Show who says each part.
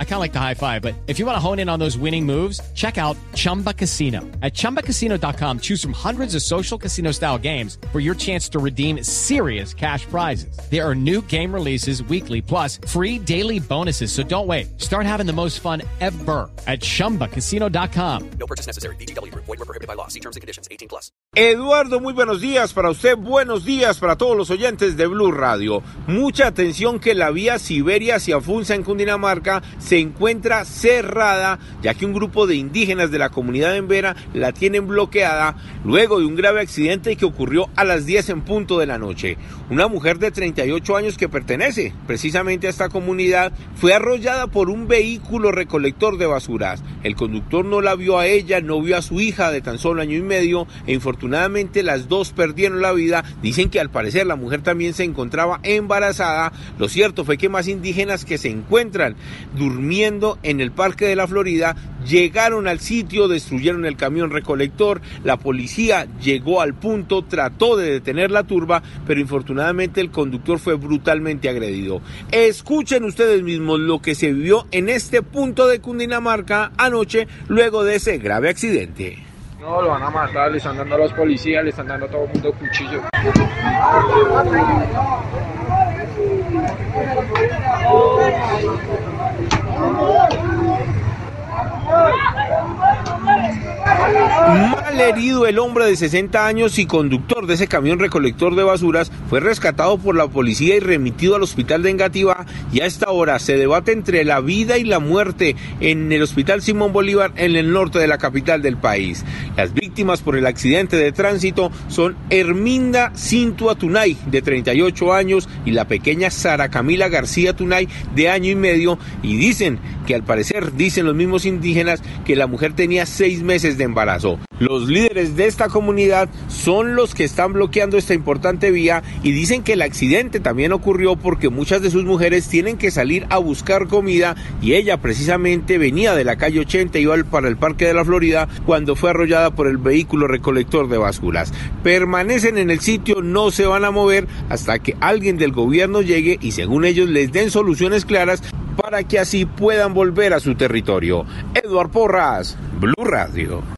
Speaker 1: I kind of like the high five, but if you want to hone in on those winning moves, check out Chumba Casino. At ChumbaCasino.com, choose from hundreds of social casino style games for your chance to redeem serious cash prizes. There are new game releases weekly, plus free daily bonuses. So don't wait. Start having the most fun ever at ChumbaCasino.com.
Speaker 2: No purchase necessary. BGW. Void were prohibited by law. See terms and conditions. 18 plus.
Speaker 3: Eduardo, muy buenos días para usted. Buenos días para todos los oyentes de Blue Radio. Mucha atención que la vía Siberia hacia Funza en Cundinamarca se encuentra cerrada, ya que un grupo de indígenas de la comunidad de Embera la tienen bloqueada luego de un grave accidente que ocurrió a las 10 en punto de la noche. Una mujer de 38 años que pertenece precisamente a esta comunidad fue arrollada por un vehículo recolector de basuras. El conductor no la vio a ella, no vio a su hija de tan solo año y medio e infortunadamente las dos perdieron la vida. Dicen que al parecer la mujer también se encontraba embarazada. Lo cierto fue que más indígenas que se encuentran durmiendo en el Parque de la Florida llegaron al sitio, destruyeron el camión recolector, la policía llegó al punto, trató de detener la turba, pero infortunadamente el conductor fue brutalmente agredido. Escuchen ustedes mismos lo que se vivió en este punto de Cundinamarca anoche luego de ese grave accidente.
Speaker 4: No, lo van a matar, le están dando a los policías, le están dando a todo el mundo cuchillo.
Speaker 3: Mal herido el hombre de 60 años y conductor de ese camión recolector de basuras fue rescatado por la policía y remitido al hospital de Engativá y a esta hora se debate entre la vida y la muerte en el hospital Simón Bolívar en el norte de la capital del país. Las víctimas por el accidente de tránsito son Herminda Cintua Tunay de 38 años y la pequeña Sara Camila García Tunay de año y medio y dicen que al parecer dicen los mismos indígenas que la mujer tenía seis meses de embarazo. Los líderes de esta comunidad son los que están bloqueando esta importante vía y dicen que el accidente también ocurrió porque muchas de sus mujeres tienen que salir a buscar comida y ella precisamente venía de la calle 80 y iba para el Parque de la Florida cuando fue arrollada por el vehículo recolector de basuras. Permanecen en el sitio, no se van a mover hasta que alguien del gobierno llegue y según ellos les den soluciones claras para que así puedan volver a su territorio. Eduard Porras, Blue Radio.